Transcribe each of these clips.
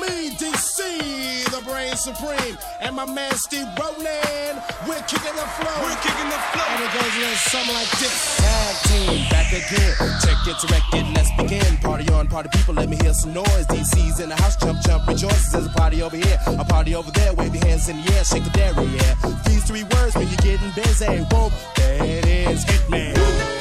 me, DC, the brain supreme, and my man Steve Roll'n. We're kicking the flow. We're kicking the flow. And it goes a little something like this. Tag team, back again. Check it, direct it, let's begin. Party on, party people, let me hear some noise. DC's in the house, jump, jump, rejoices. There's a party over here, a party over there. Wave your hands in the air, shake a dairy, yeah. These three words when you're getting busy. Whoa, it is, hit me.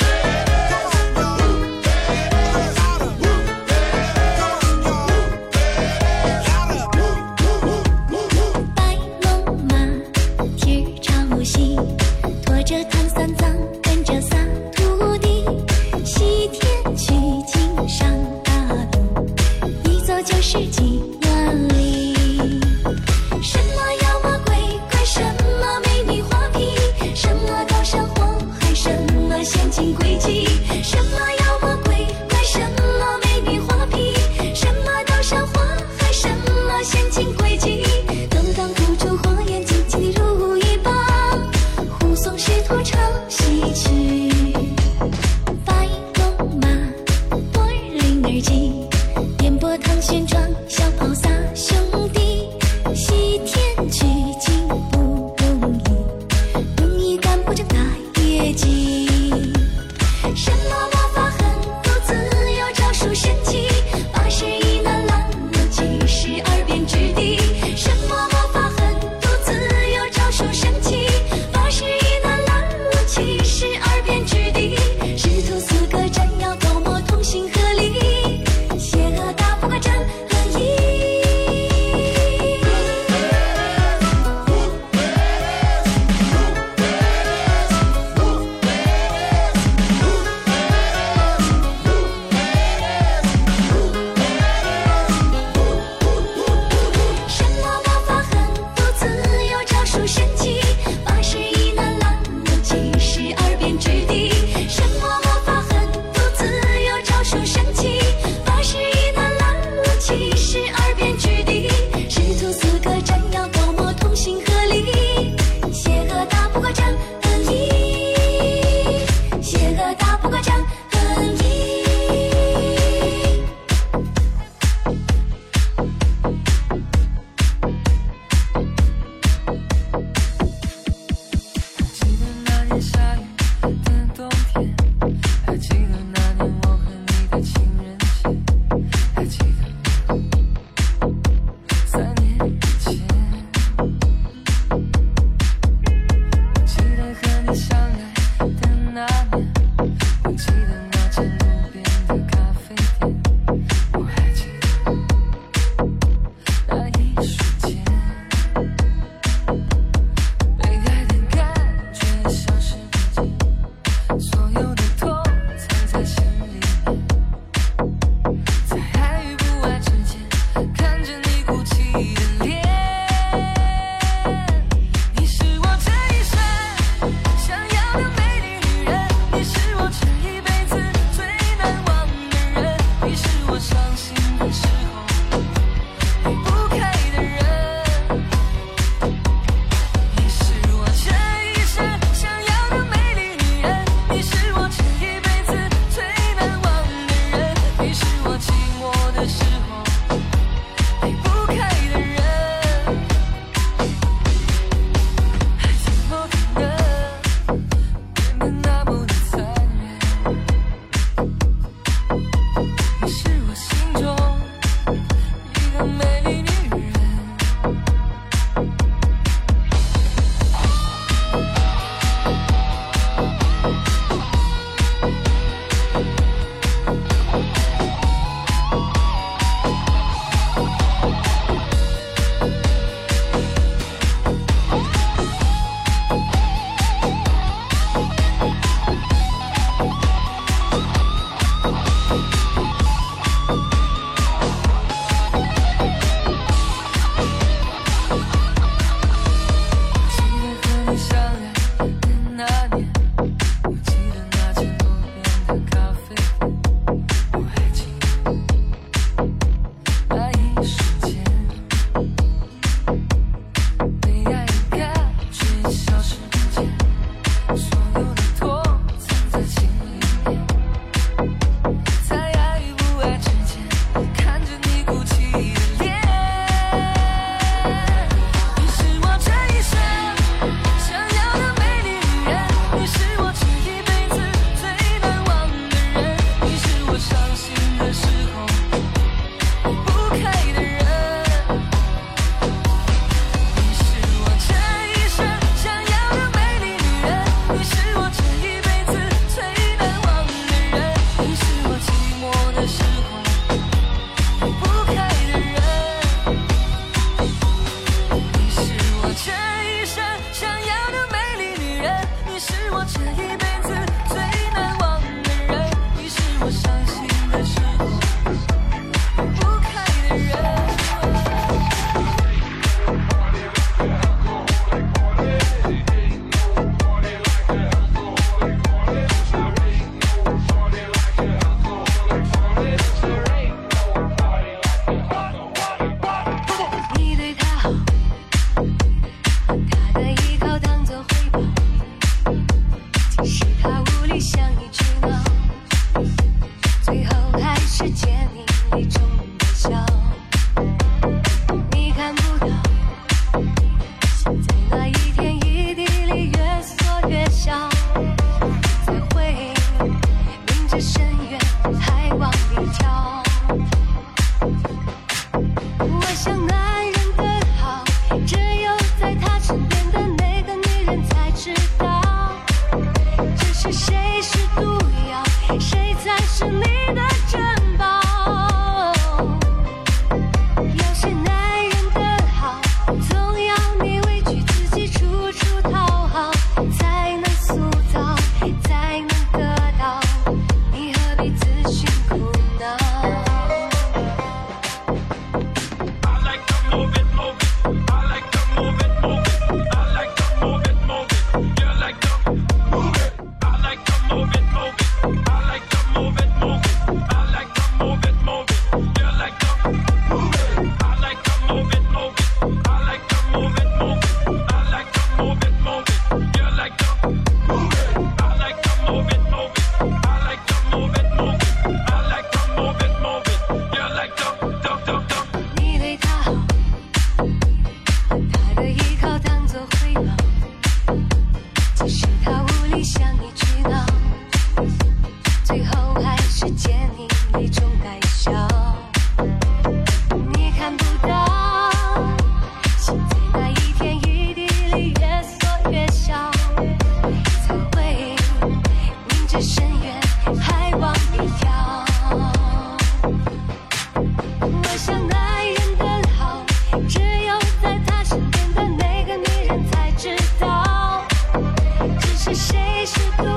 是谁是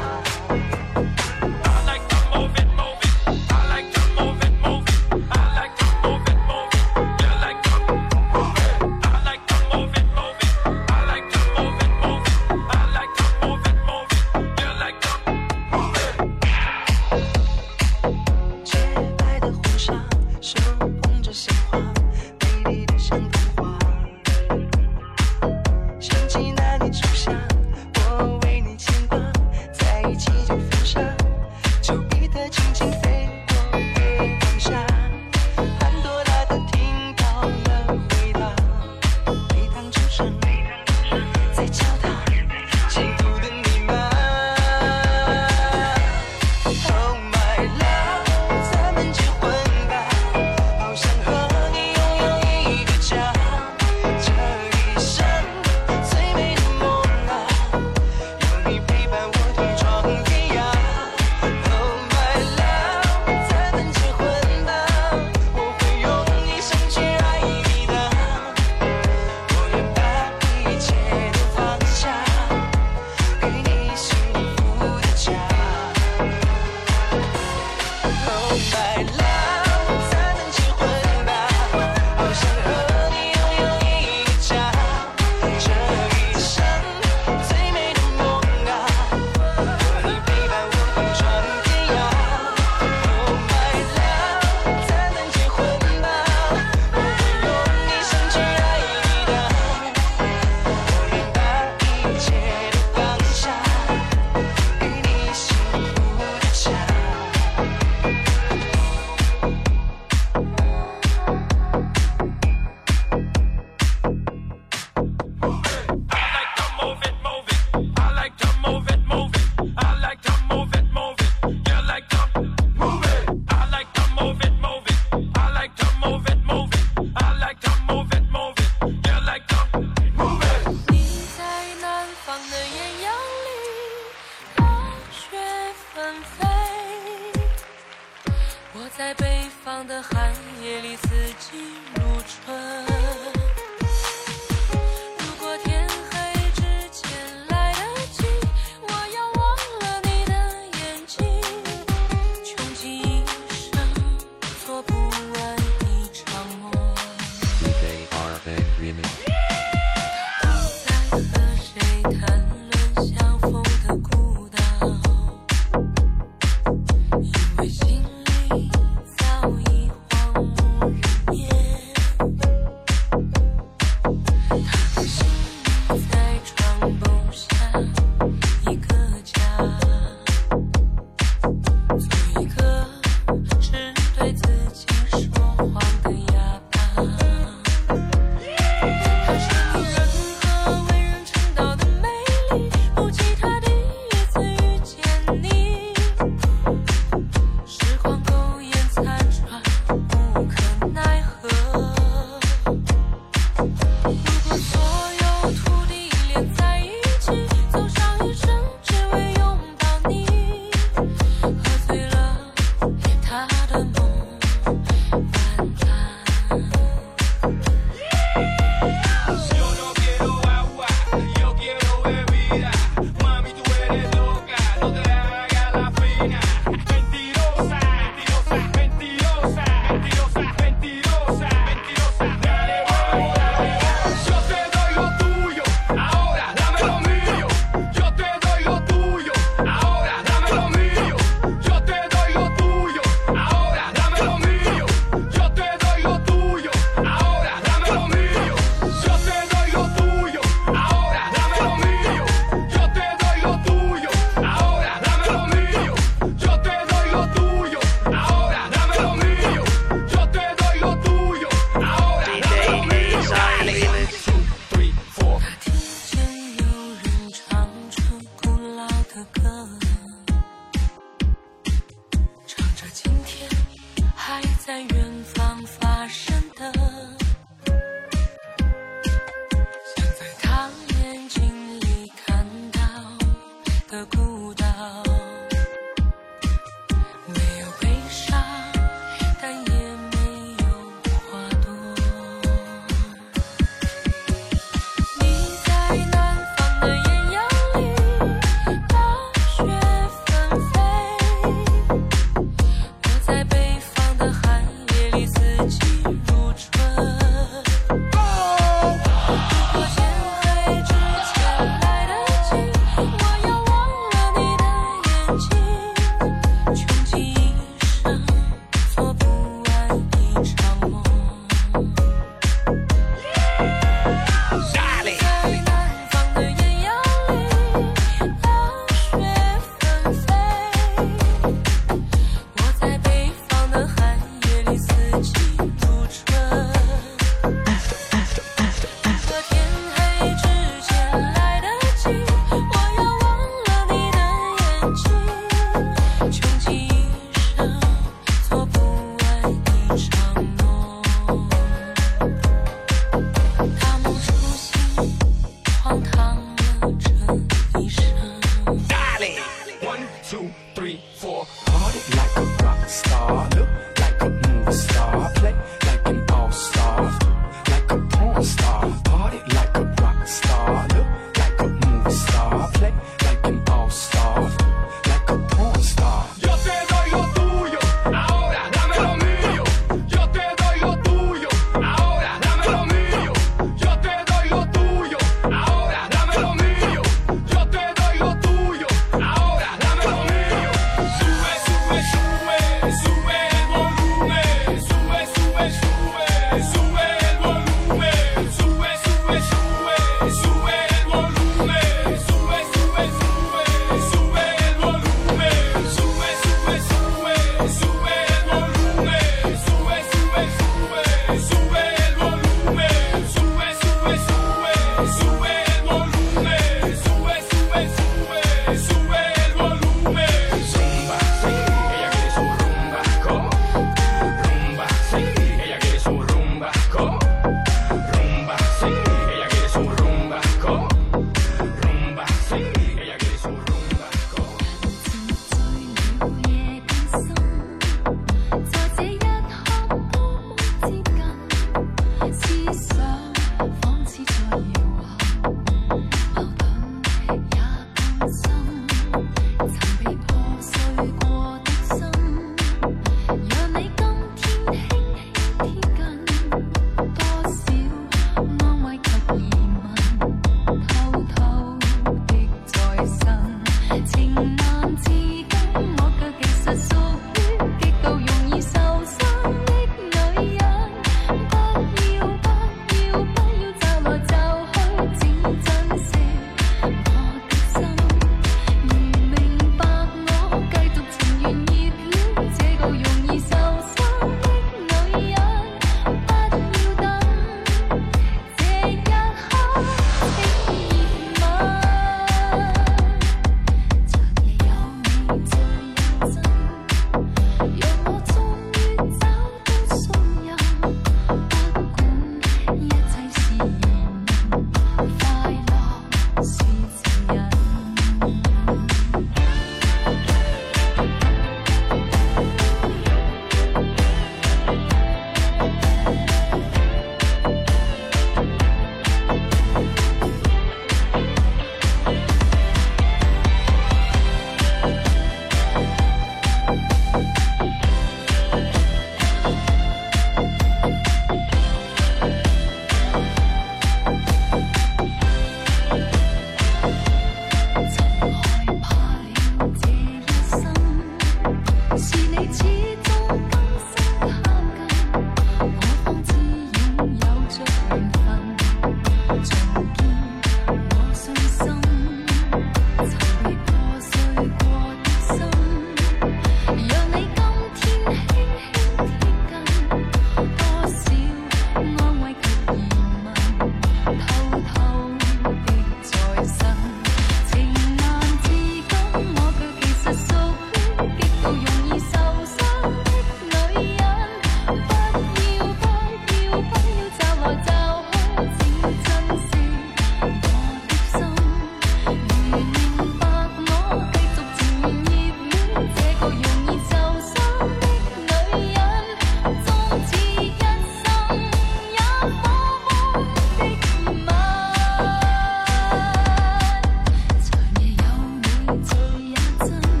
Sometimes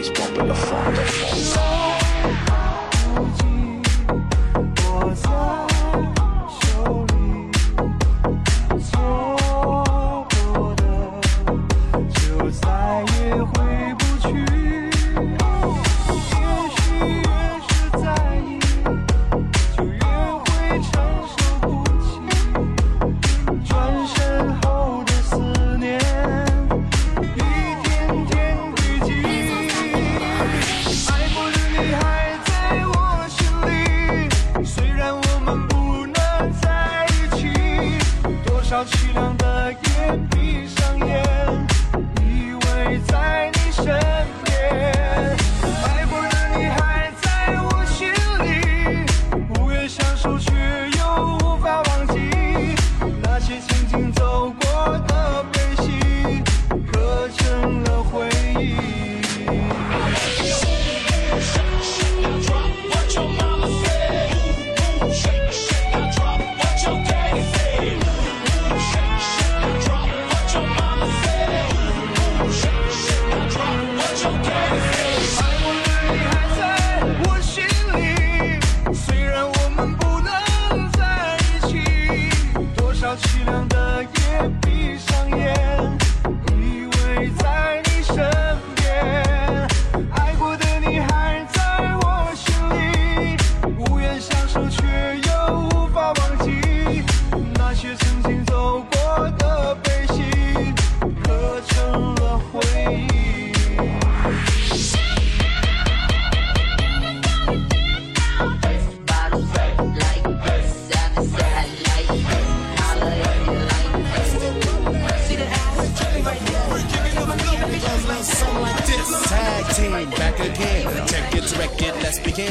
always bumping the funk.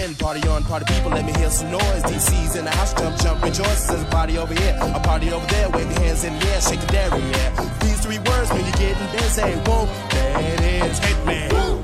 in. Party on, party people, let me hear some noise. DC's in the house, jump, jump, rejoice. There's a party over here, a party over there. Wave your hands in the air, shake the dairy, yeah. These three words when you're getting busy. Whoa, that is hit me.